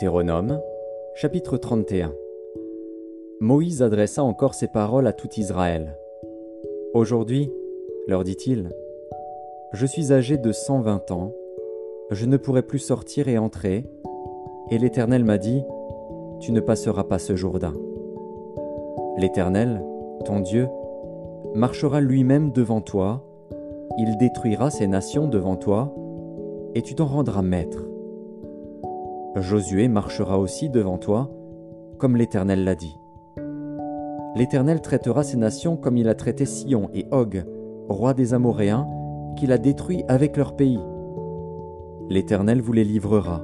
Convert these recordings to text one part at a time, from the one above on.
Deutéronome, chapitre 31 Moïse adressa encore ces paroles à tout Israël. Aujourd'hui, leur dit-il, je suis âgé de cent vingt ans, je ne pourrai plus sortir et entrer, et l'Éternel m'a dit, Tu ne passeras pas ce Jourdain. L'Éternel, ton Dieu, marchera lui-même devant toi, il détruira ces nations devant toi, et tu t'en rendras maître. Josué marchera aussi devant toi, comme l'Éternel l'a dit. L'Éternel traitera ces nations comme il a traité Sion et Og, roi des Amoréens, qu'il a détruits avec leur pays. L'Éternel vous les livrera,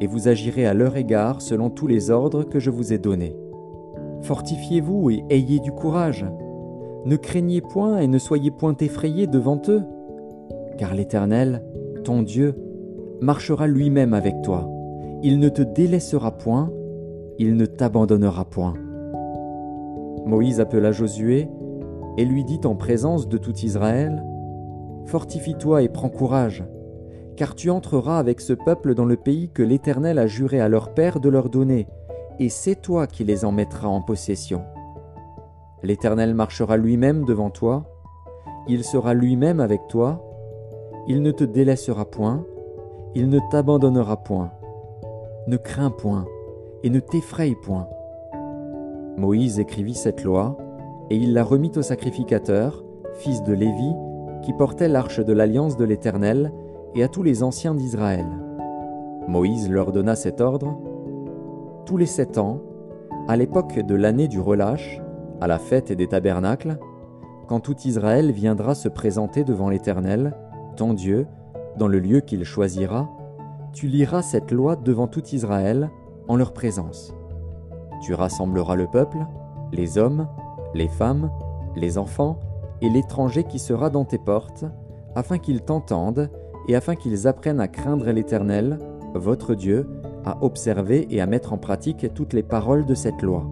et vous agirez à leur égard selon tous les ordres que je vous ai donnés. Fortifiez-vous et ayez du courage. Ne craignez point et ne soyez point effrayés devant eux, car l'Éternel, ton Dieu, marchera lui-même avec toi il ne te délaissera point, il ne t'abandonnera point. Moïse appela Josué et lui dit en présence de tout Israël, Fortifie-toi et prends courage, car tu entreras avec ce peuple dans le pays que l'Éternel a juré à leur père de leur donner, et c'est toi qui les en mettras en possession. L'Éternel marchera lui-même devant toi, il sera lui-même avec toi, il ne te délaissera point, il ne t'abandonnera point ne crains point, et ne t'effraie point. Moïse écrivit cette loi, et il la remit au sacrificateur, fils de Lévi, qui portait l'arche de l'alliance de l'Éternel, et à tous les anciens d'Israël. Moïse leur donna cet ordre. Tous les sept ans, à l'époque de l'année du relâche, à la fête des tabernacles, quand tout Israël viendra se présenter devant l'Éternel, ton Dieu, dans le lieu qu'il choisira, tu liras cette loi devant tout Israël en leur présence. Tu rassembleras le peuple, les hommes, les femmes, les enfants et l'étranger qui sera dans tes portes, afin qu'ils t'entendent et afin qu'ils apprennent à craindre l'Éternel, votre Dieu, à observer et à mettre en pratique toutes les paroles de cette loi.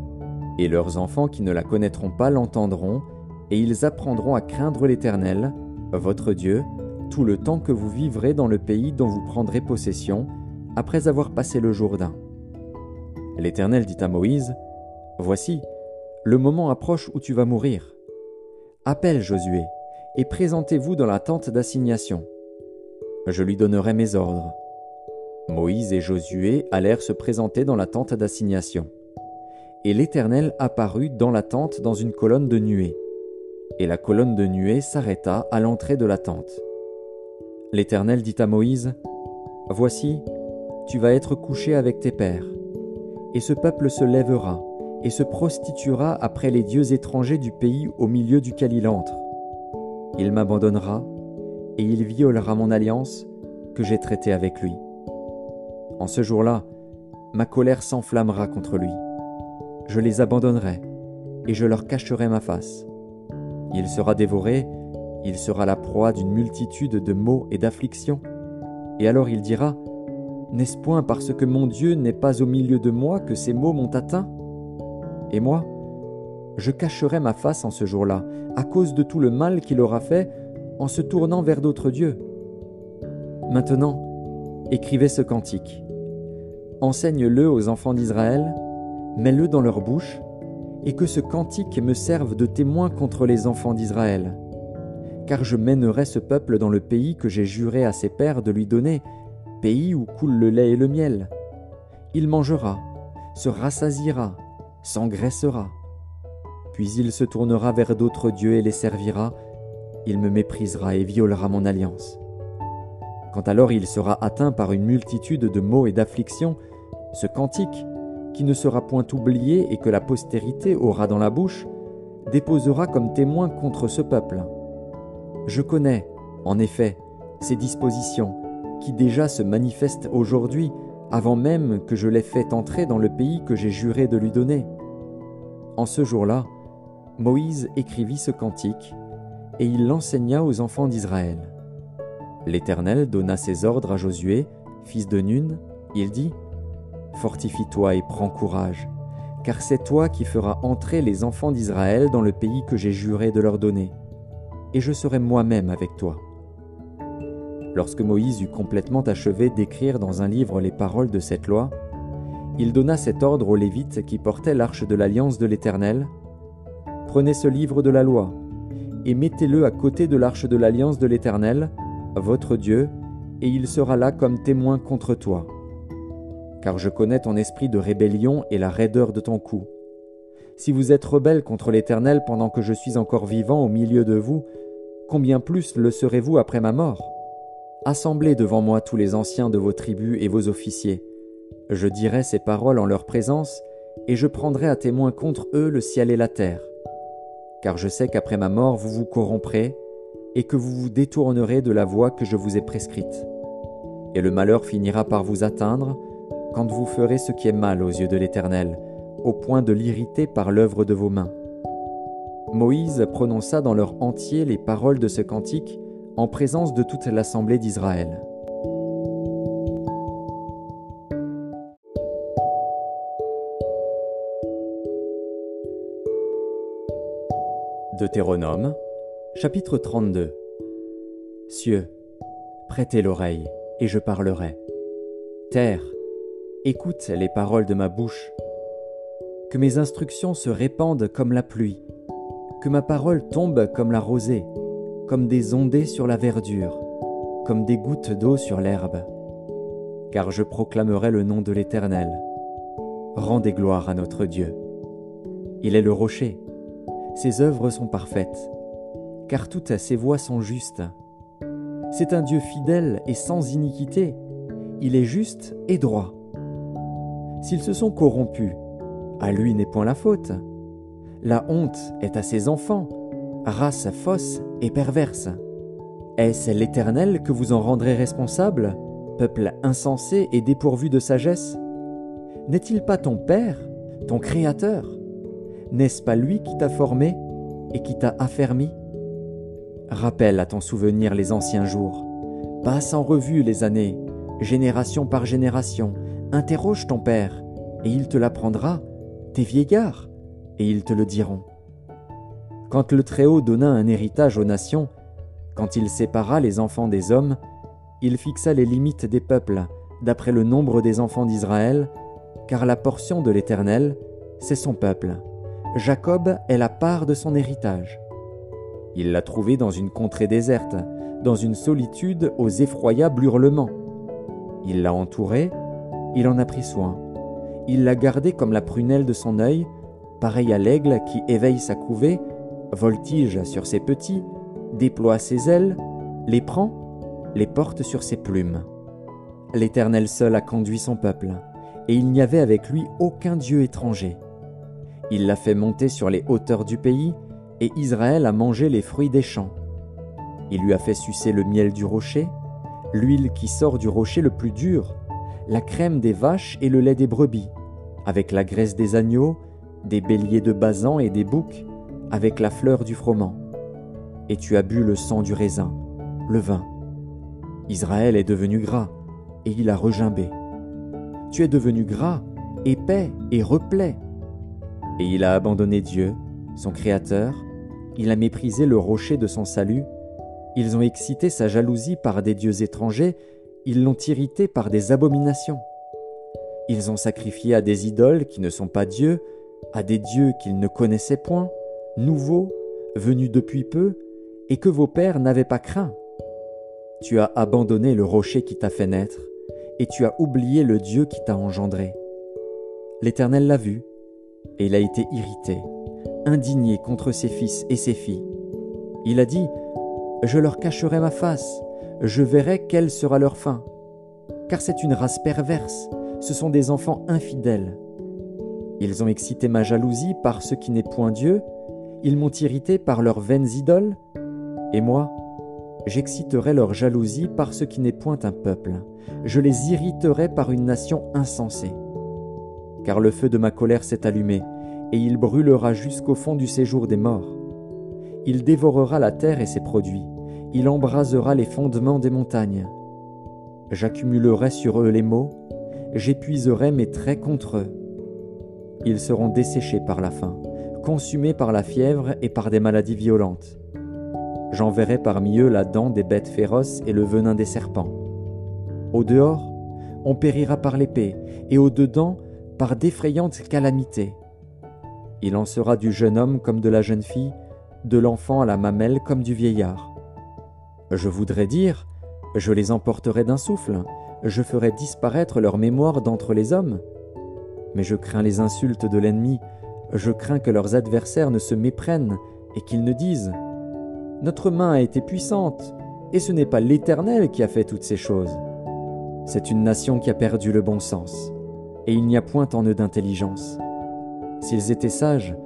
Et leurs enfants qui ne la connaîtront pas l'entendront, et ils apprendront à craindre l'Éternel, votre Dieu, tout le temps que vous vivrez dans le pays dont vous prendrez possession, après avoir passé le Jourdain. L'Éternel dit à Moïse, Voici, le moment approche où tu vas mourir. Appelle Josué, et présentez-vous dans la tente d'assignation. Je lui donnerai mes ordres. Moïse et Josué allèrent se présenter dans la tente d'assignation. Et l'Éternel apparut dans la tente dans une colonne de nuée. Et la colonne de nuée s'arrêta à l'entrée de la tente. L'Éternel dit à Moïse, Voici, tu vas être couché avec tes pères, et ce peuple se lèvera et se prostituera après les dieux étrangers du pays au milieu duquel il entre. Il m'abandonnera, et il violera mon alliance que j'ai traitée avec lui. En ce jour-là, ma colère s'enflammera contre lui. Je les abandonnerai, et je leur cacherai ma face. Il sera dévoré, il sera la proie d'une multitude de maux et d'afflictions. Et alors il dira, N'est-ce point parce que mon Dieu n'est pas au milieu de moi que ces maux m'ont atteint? Et moi, je cacherai ma face en ce jour-là, à cause de tout le mal qu'il aura fait en se tournant vers d'autres dieux. Maintenant, écrivez ce cantique. Enseigne-le aux enfants d'Israël, mets-le dans leur bouche, et que ce cantique me serve de témoin contre les enfants d'Israël car je mènerai ce peuple dans le pays que j'ai juré à ses pères de lui donner, pays où coule le lait et le miel. Il mangera, se rassasiera, s'engraissera. Puis il se tournera vers d'autres dieux et les servira, il me méprisera et violera mon alliance. Quand alors il sera atteint par une multitude de maux et d'afflictions, ce cantique, qui ne sera point oublié et que la postérité aura dans la bouche, déposera comme témoin contre ce peuple. Je connais, en effet, ces dispositions qui déjà se manifestent aujourd'hui avant même que je l'aie fait entrer dans le pays que j'ai juré de lui donner. En ce jour-là, Moïse écrivit ce cantique, et il l'enseigna aux enfants d'Israël. L'Éternel donna ses ordres à Josué, fils de Nun, il dit, Fortifie-toi et prends courage, car c'est toi qui feras entrer les enfants d'Israël dans le pays que j'ai juré de leur donner et je serai moi-même avec toi. Lorsque Moïse eut complètement achevé d'écrire dans un livre les paroles de cette loi, il donna cet ordre aux Lévites qui portaient l'arche de l'alliance de l'Éternel. Prenez ce livre de la loi, et mettez-le à côté de l'arche de l'alliance de l'Éternel, votre Dieu, et il sera là comme témoin contre toi. Car je connais ton esprit de rébellion et la raideur de ton cou. Si vous êtes rebelle contre l'Éternel pendant que je suis encore vivant au milieu de vous, combien plus le serez-vous après ma mort? Assemblez devant moi tous les anciens de vos tribus et vos officiers. Je dirai ces paroles en leur présence, et je prendrai à témoin contre eux le ciel et la terre. Car je sais qu'après ma mort vous vous corromprez, et que vous vous détournerez de la voie que je vous ai prescrite. Et le malheur finira par vous atteindre, quand vous ferez ce qui est mal aux yeux de l'Éternel, au point de l'irriter par l'œuvre de vos mains. Moïse prononça dans leur entier les paroles de ce cantique, en présence de toute l'assemblée d'Israël. Deutéronome, chapitre 32 Cieux, prêtez l'oreille, et je parlerai. Terre, écoute les paroles de ma bouche. Que mes instructions se répandent comme la pluie, que ma parole tombe comme la rosée comme des ondées sur la verdure, comme des gouttes d'eau sur l'herbe. Car je proclamerai le nom de l'Éternel. Rendez gloire à notre Dieu. Il est le rocher. Ses œuvres sont parfaites, car toutes ses voies sont justes. C'est un Dieu fidèle et sans iniquité. Il est juste et droit. S'ils se sont corrompus, à lui n'est point la faute. La honte est à ses enfants race fausse et perverse. Est-ce l'Éternel que vous en rendrez responsable, peuple insensé et dépourvu de sagesse? N'est-il pas ton Père, ton Créateur? N'est-ce pas lui qui t'a formé et qui t'a affermi? Rappelle à ton souvenir les anciens jours, passe en revue les années, génération par génération, interroge ton Père, et il te l'apprendra, tes vieillards, et ils te le diront. Quand le Très-Haut donna un héritage aux nations, quand il sépara les enfants des hommes, il fixa les limites des peuples d'après le nombre des enfants d'Israël, car la portion de l'Éternel, c'est son peuple. Jacob est la part de son héritage. Il l'a trouvé dans une contrée déserte, dans une solitude aux effroyables hurlements. Il l'a entouré, il en a pris soin. Il l'a gardé comme la prunelle de son œil, pareil à l'aigle qui éveille sa couvée voltige sur ses petits, déploie ses ailes, les prend, les porte sur ses plumes. L'Éternel seul a conduit son peuple, et il n'y avait avec lui aucun Dieu étranger. Il l'a fait monter sur les hauteurs du pays, et Israël a mangé les fruits des champs. Il lui a fait sucer le miel du rocher, l'huile qui sort du rocher le plus dur, la crème des vaches et le lait des brebis, avec la graisse des agneaux, des béliers de Bazan et des boucs, avec la fleur du froment, et tu as bu le sang du raisin, le vin. Israël est devenu gras, et il a regimbé. Tu es devenu gras, épais et replet. Et il a abandonné Dieu, son Créateur, il a méprisé le rocher de son salut, ils ont excité sa jalousie par des dieux étrangers, ils l'ont irrité par des abominations. Ils ont sacrifié à des idoles qui ne sont pas dieux, à des dieux qu'ils ne connaissaient point, nouveau, venu depuis peu, et que vos pères n'avaient pas craint. Tu as abandonné le rocher qui t'a fait naître, et tu as oublié le Dieu qui t'a engendré. L'Éternel l'a vu, et il a été irrité, indigné contre ses fils et ses filles. Il a dit, Je leur cacherai ma face, je verrai quelle sera leur fin. Car c'est une race perverse, ce sont des enfants infidèles. Ils ont excité ma jalousie par ce qui n'est point Dieu, ils m'ont irrité par leurs vaines idoles, et moi, j'exciterai leur jalousie par ce qui n'est point un peuple, je les irriterai par une nation insensée. Car le feu de ma colère s'est allumé, et il brûlera jusqu'au fond du séjour des morts. Il dévorera la terre et ses produits, il embrasera les fondements des montagnes. J'accumulerai sur eux les maux, j'épuiserai mes traits contre eux. Ils seront desséchés par la faim consumés par la fièvre et par des maladies violentes. J'enverrai parmi eux la dent des bêtes féroces et le venin des serpents. Au dehors, on périra par l'épée, et au dedans, par d'effrayantes calamités. Il en sera du jeune homme comme de la jeune fille, de l'enfant à la mamelle comme du vieillard. Je voudrais dire, je les emporterai d'un souffle, je ferai disparaître leur mémoire d'entre les hommes. Mais je crains les insultes de l'ennemi, je crains que leurs adversaires ne se méprennent et qu'ils ne disent ⁇ Notre main a été puissante, et ce n'est pas l'Éternel qui a fait toutes ces choses. C'est une nation qui a perdu le bon sens, et il n'y a point en eux d'intelligence. S'ils étaient sages,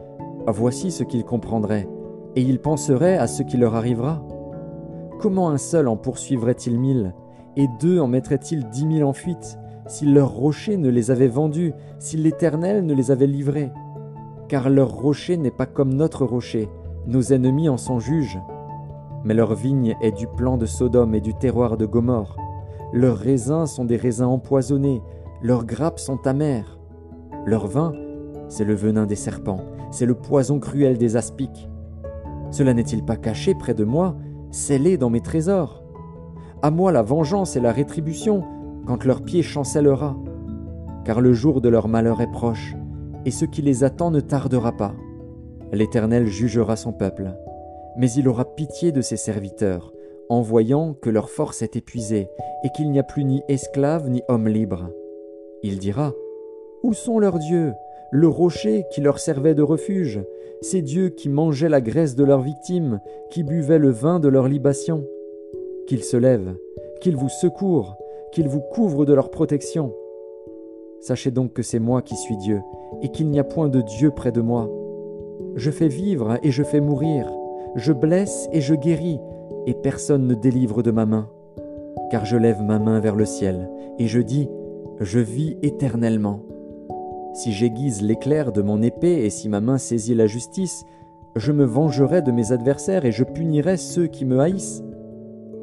voici ce qu'ils comprendraient, et ils penseraient à ce qui leur arrivera. Comment un seul en poursuivrait-il mille, et deux en mettraient-ils dix mille en fuite, si leur rocher ne les avait vendus, si l'Éternel ne les avait livrés Car leur rocher n'est pas comme notre rocher, nos ennemis en sont juges. Mais leur vigne est du plan de Sodome et du terroir de Gomorre. Leurs raisins sont des raisins empoisonnés, leurs grappes sont amères. Leur vin, c'est le venin des serpents, c'est le poison cruel des aspics. Cela n'est-il pas caché près de moi, scellé dans mes trésors? À moi la vengeance et la rétribution, quand leur pied chancellera. Car le jour de leur malheur est proche, et ce qui les attend ne tardera pas. L'Éternel jugera son peuple mais il aura pitié de ses serviteurs, en voyant que leur force est épuisée et qu'il n'y a plus ni esclaves ni hommes libres. Il dira Où sont leurs dieux Le rocher qui leur servait de refuge, ces dieux qui mangeaient la graisse de leurs victimes, qui buvaient le vin de leurs libations? Qu'ils se lèvent, qu'ils vous secourent, qu'ils vous couvrent de leur protection. Sachez donc que c'est moi qui suis Dieu, et qu'il n'y a point de Dieu près de moi. Je fais vivre et je fais mourir je blesse et je guéris, et personne ne délivre de ma main. Car je lève ma main vers le ciel, et je dis, je vis éternellement. Si j'aiguise l'éclair de mon épée et si ma main saisit la justice, je me vengerai de mes adversaires et je punirai ceux qui me haïssent.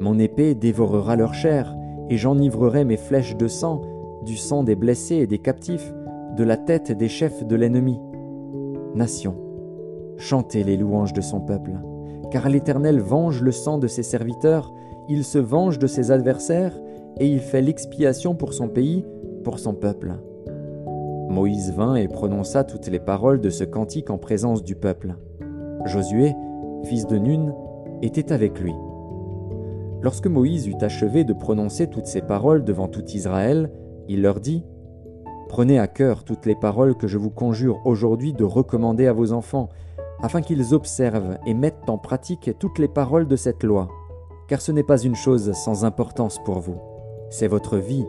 Mon épée dévorera leur chair, et j'enivrerai mes flèches de sang, du sang des blessés et des captifs, de la tête des chefs de l'ennemi. Nation, chantez les louanges de son peuple car l'Éternel venge le sang de ses serviteurs, il se venge de ses adversaires, et il fait l'expiation pour son pays, pour son peuple. Moïse vint et prononça toutes les paroles de ce cantique en présence du peuple. Josué, fils de Nun, était avec lui. Lorsque Moïse eut achevé de prononcer toutes ces paroles devant tout Israël, il leur dit Prenez à cœur toutes les paroles que je vous conjure aujourd'hui de recommander à vos enfants, afin qu'ils observent et mettent en pratique toutes les paroles de cette loi, car ce n'est pas une chose sans importance pour vous, c'est votre vie,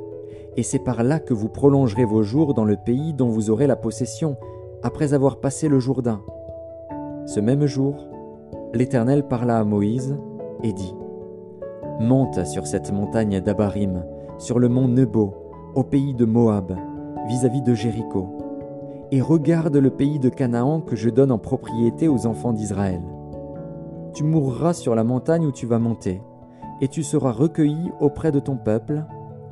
et c'est par là que vous prolongerez vos jours dans le pays dont vous aurez la possession, après avoir passé le Jourdain. Ce même jour, l'Éternel parla à Moïse et dit, Monte sur cette montagne d'Abarim, sur le mont Nebo, au pays de Moab, vis-à-vis -vis de Jéricho et regarde le pays de Canaan que je donne en propriété aux enfants d'Israël. Tu mourras sur la montagne où tu vas monter, et tu seras recueilli auprès de ton peuple,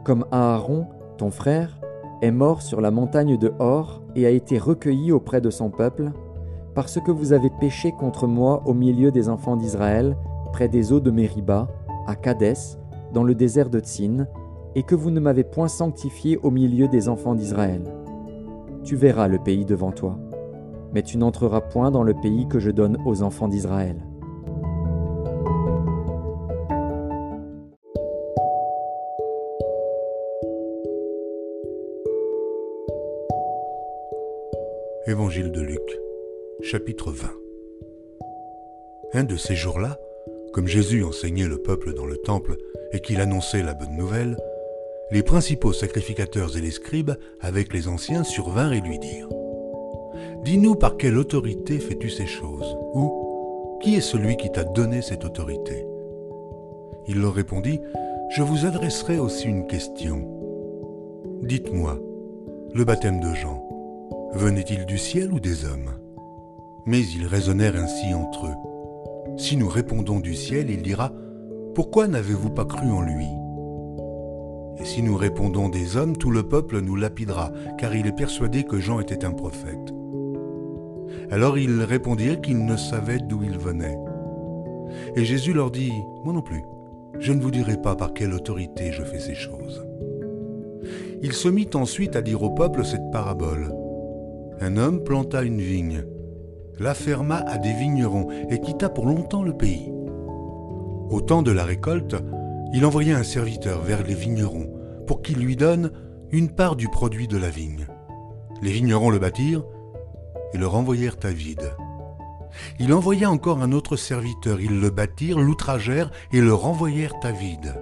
comme Aaron, ton frère, est mort sur la montagne de Hor et a été recueilli auprès de son peuple, parce que vous avez péché contre moi au milieu des enfants d'Israël, près des eaux de Mériba, à Kadès, dans le désert de Tsin, et que vous ne m'avez point sanctifié au milieu des enfants d'Israël tu verras le pays devant toi, mais tu n'entreras point dans le pays que je donne aux enfants d'Israël. Évangile de Luc, chapitre 20 Un de ces jours-là, comme Jésus enseignait le peuple dans le temple et qu'il annonçait la bonne nouvelle, les principaux sacrificateurs et les scribes, avec les anciens, survinrent et lui dirent Dis-nous par quelle autorité fais-tu ces choses Ou qui est celui qui t'a donné cette autorité? Il leur répondit Je vous adresserai aussi une question. Dites-moi, le baptême de Jean, venait-il du ciel ou des hommes? Mais ils raisonnèrent ainsi entre eux. Si nous répondons du ciel, il dira Pourquoi n'avez-vous pas cru en lui? Et si nous répondons des hommes, tout le peuple nous lapidera, car il est persuadé que Jean était un prophète. Alors ils répondirent qu'ils ne savaient d'où il venait. Et Jésus leur dit, Moi non plus, je ne vous dirai pas par quelle autorité je fais ces choses. Il se mit ensuite à dire au peuple cette parabole. Un homme planta une vigne, la ferma à des vignerons et quitta pour longtemps le pays. Au temps de la récolte, il envoya un serviteur vers les vignerons pour qu'il lui donne une part du produit de la vigne. Les vignerons le battirent et le renvoyèrent à vide. Il envoya encore un autre serviteur, ils le battirent, l'outragèrent et le renvoyèrent à vide.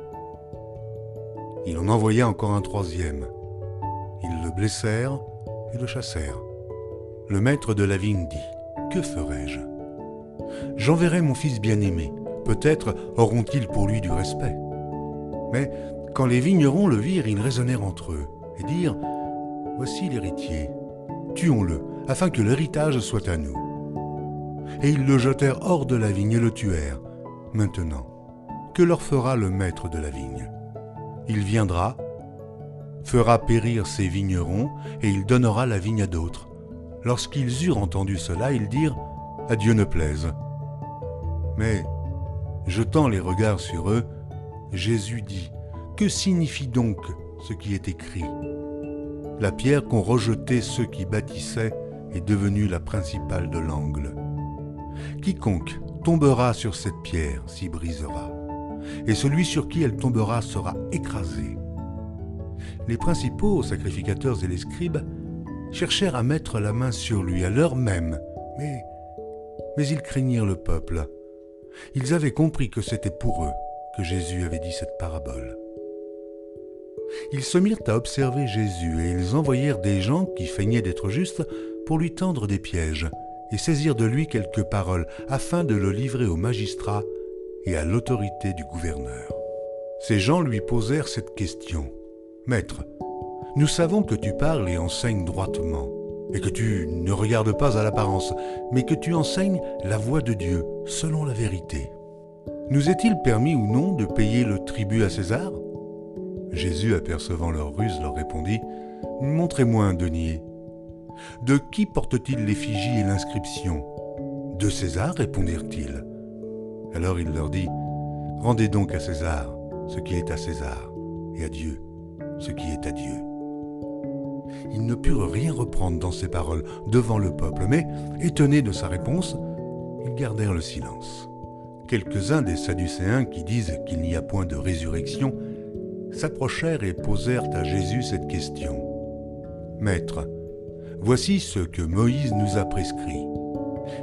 Il en envoya encore un troisième. Ils le blessèrent et le chassèrent. Le maître de la vigne dit, Que ferai-je? J'enverrai mon fils bien-aimé, peut-être auront-ils pour lui du respect. Mais quand les vignerons le virent, ils raisonnèrent entre eux et dirent, Voici l'héritier, tuons-le, afin que l'héritage soit à nous. Et ils le jetèrent hors de la vigne et le tuèrent. Maintenant, que leur fera le maître de la vigne? Il viendra, fera périr ses vignerons, et il donnera la vigne à d'autres. Lorsqu'ils eurent entendu cela, ils dirent, À Dieu ne plaise. Mais, jetant les regards sur eux, Jésus dit, Que signifie donc ce qui est écrit? La pierre qu'ont rejetée ceux qui bâtissaient est devenue la principale de l'angle. Quiconque tombera sur cette pierre s'y brisera, et celui sur qui elle tombera sera écrasé. Les principaux sacrificateurs et les scribes cherchèrent à mettre la main sur lui à l'heure même, mais, mais ils craignirent le peuple. Ils avaient compris que c'était pour eux que Jésus avait dit cette parabole. Ils se mirent à observer Jésus et ils envoyèrent des gens qui feignaient d'être justes pour lui tendre des pièges et saisir de lui quelques paroles afin de le livrer au magistrat et à l'autorité du gouverneur. Ces gens lui posèrent cette question. Maître, nous savons que tu parles et enseignes droitement, et que tu ne regardes pas à l'apparence, mais que tu enseignes la voie de Dieu selon la vérité. Nous est-il permis ou non de payer le tribut à César? Jésus, apercevant leur ruse, leur répondit, Montrez-moi un denier. De qui porte-t-il l'effigie et l'inscription? De César, répondirent-ils. Alors il leur dit, Rendez donc à César ce qui est à César, et à Dieu ce qui est à Dieu. Ils ne purent rien reprendre dans ses paroles devant le peuple, mais, étonnés de sa réponse, ils gardèrent le silence. Quelques-uns des Sadducéens qui disent qu'il n'y a point de résurrection s'approchèrent et posèrent à Jésus cette question. Maître, voici ce que Moïse nous a prescrit.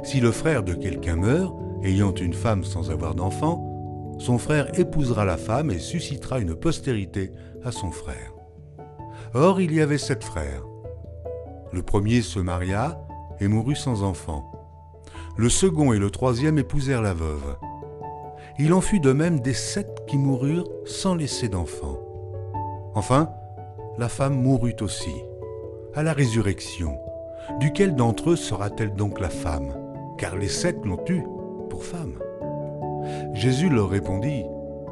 Si le frère de quelqu'un meurt, ayant une femme sans avoir d'enfant, son frère épousera la femme et suscitera une postérité à son frère. Or il y avait sept frères. Le premier se maria et mourut sans enfant. Le second et le troisième épousèrent la veuve. Il en fut de même des sept qui moururent sans laisser d'enfant. Enfin, la femme mourut aussi. À la résurrection, duquel d'entre eux sera-t-elle donc la femme? Car les sept l'ont eue pour femme. Jésus leur répondit,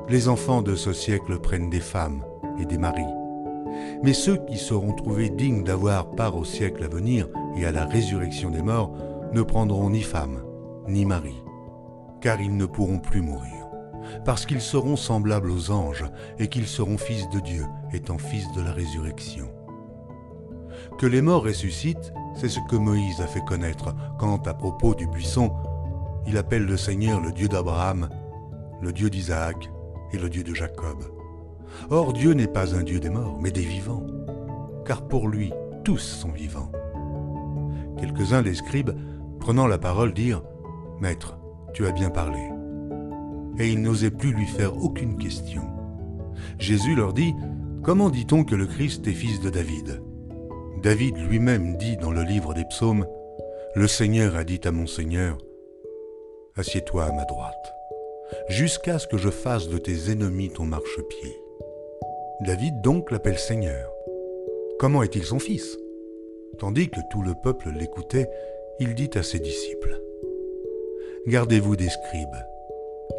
Les enfants de ce siècle prennent des femmes et des maris. Mais ceux qui seront trouvés dignes d'avoir part au siècle à venir et à la résurrection des morts ne prendront ni femme, ni mari, car ils ne pourront plus mourir, parce qu'ils seront semblables aux anges et qu'ils seront fils de Dieu, étant fils de la résurrection. Que les morts ressuscitent, c'est ce que Moïse a fait connaître quand, à propos du buisson, il appelle le Seigneur le Dieu d'Abraham, le Dieu d'Isaac et le Dieu de Jacob. Or Dieu n'est pas un Dieu des morts, mais des vivants, car pour lui tous sont vivants. Quelques-uns des scribes, prenant la parole, dirent, Maître, tu as bien parlé. Et ils n'osaient plus lui faire aucune question. Jésus leur dit, Comment dit-on que le Christ est fils de David? David lui-même dit dans le livre des psaumes, Le Seigneur a dit à mon Seigneur, Assieds-toi à ma droite, jusqu'à ce que je fasse de tes ennemis ton marchepied. David donc l'appelle Seigneur. Comment est-il son fils? Tandis que tout le peuple l'écoutait, il dit à ses disciples, Gardez-vous des scribes,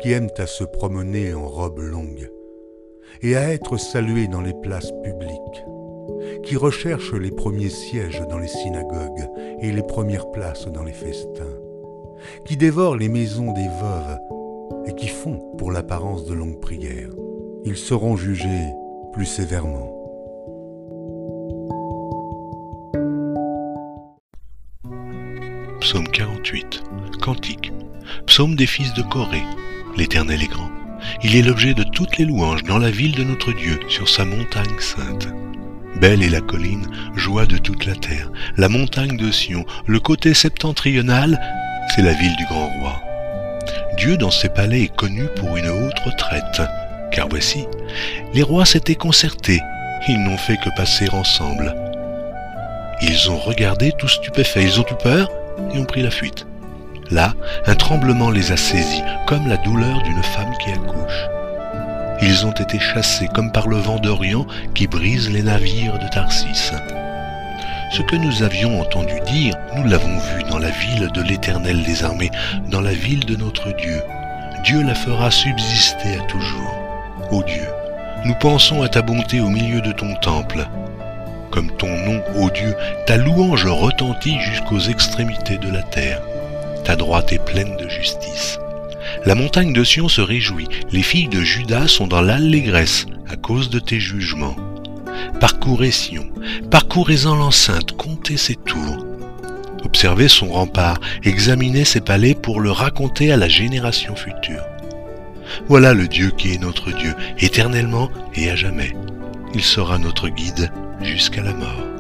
qui aiment à se promener en robe longue, et à être salués dans les places publiques, qui recherchent les premiers sièges dans les synagogues et les premières places dans les festins qui dévorent les maisons des veuves et qui font pour l'apparence de longues prières. Ils seront jugés plus sévèrement. Psaume 48, Cantique. Psaume des fils de Corée. L'Éternel est grand. Il est l'objet de toutes les louanges dans la ville de notre Dieu, sur sa montagne sainte. Belle est la colline, joie de toute la terre, la montagne de Sion, le côté septentrional, c'est la ville du grand roi. Dieu dans ses palais est connu pour une haute retraite car voici, les rois s'étaient concertés, ils n'ont fait que passer ensemble. Ils ont regardé tout stupéfaits, ils ont eu peur et ont pris la fuite. Là, un tremblement les a saisis, comme la douleur d'une femme qui accouche. Ils ont été chassés comme par le vent d'Orient qui brise les navires de Tarsis. Ce que nous avions entendu dire, nous l'avons vu dans la ville de l'Éternel des armées, dans la ville de notre Dieu. Dieu la fera subsister à toujours. Ô Dieu, nous pensons à ta bonté au milieu de ton temple. Comme ton nom, ô Dieu, ta louange retentit jusqu'aux extrémités de la terre. Ta droite est pleine de justice. La montagne de Sion se réjouit, les filles de Judas sont dans l'allégresse à cause de tes jugements. Parcourez Sion, parcourez-en l'enceinte, comptez ses tours. Observez son rempart, examinez ses palais pour le raconter à la génération future. Voilà le Dieu qui est notre Dieu, éternellement et à jamais. Il sera notre guide jusqu'à la mort.